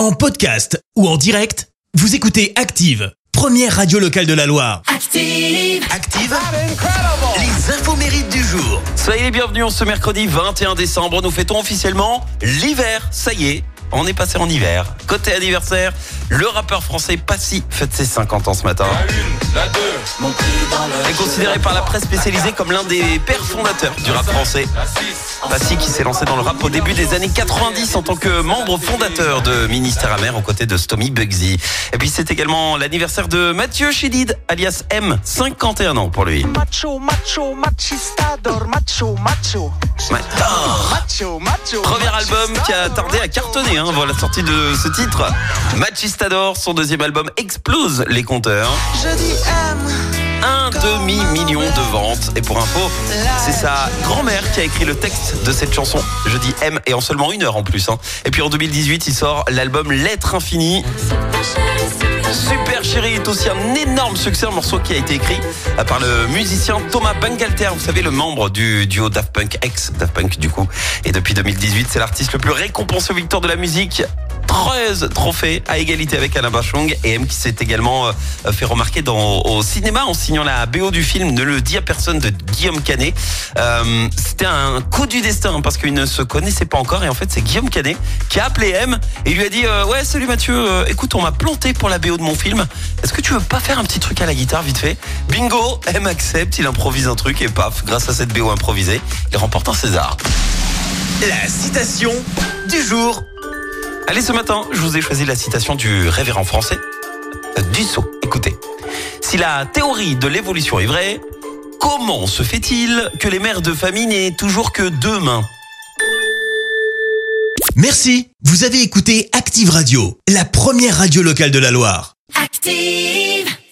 En podcast ou en direct, vous écoutez Active, première radio locale de la Loire. Active. Active Les infos mérites du jour. Soyez les bienvenus en ce mercredi 21 décembre. Nous fêtons officiellement l'hiver. Ça y est, on est passé en hiver. Côté anniversaire, le rappeur français Passy fête ses 50 ans ce matin. Est considéré par la presse spécialisée comme l'un des pères fondateurs du rap français. Passy qui s'est lancé dans le rap au début des années 90 en tant que membre fondateur de Ministère Amer aux côtés de Stomy Bugsy. Et puis c'est également l'anniversaire de Mathieu Chédid, alias M, 51 ans pour lui. Macho, macho, machistador, macho, macho. Macho, macho. Premier album qui a tardé à cartonner, hein, voilà la sortie de ce titre. Machistador, son deuxième album explose les compteurs. Je dis M. Un demi-million de ventes. Et pour info, c'est sa grand-mère qui a écrit le texte de cette chanson. Je dis M et en seulement une heure en plus. hein. Et puis en 2018, il sort l'album Lettre Infinie. Chérie est aussi un énorme succès, un morceau qui a été écrit par le musicien Thomas Bangalter, vous savez, le membre du duo Daft Punk, ex Daft Punk du coup. Et depuis 2018, c'est l'artiste le plus récompensé aux victoires de la musique. 13 trophées à égalité avec Alain Bachung et M qui s'est également euh, fait remarquer dans, au cinéma en signant la BO du film Ne le dis à personne de Guillaume Canet. Euh, C'était un coup du destin parce qu'ils ne se connaissaient pas encore et en fait c'est Guillaume Canet qui a appelé M et lui a dit euh, ouais salut Mathieu euh, écoute on m'a planté pour la BO de mon film est-ce que tu veux pas faire un petit truc à la guitare vite fait? Bingo M accepte il improvise un truc et paf grâce à cette BO improvisée il remporte un César La citation du jour. Allez, ce matin, je vous ai choisi la citation du révérend français Dussault. Écoutez, si la théorie de l'évolution est vraie, comment se fait-il que les mères de famille n'aient toujours que deux mains? Merci. Vous avez écouté Active Radio, la première radio locale de la Loire. Active.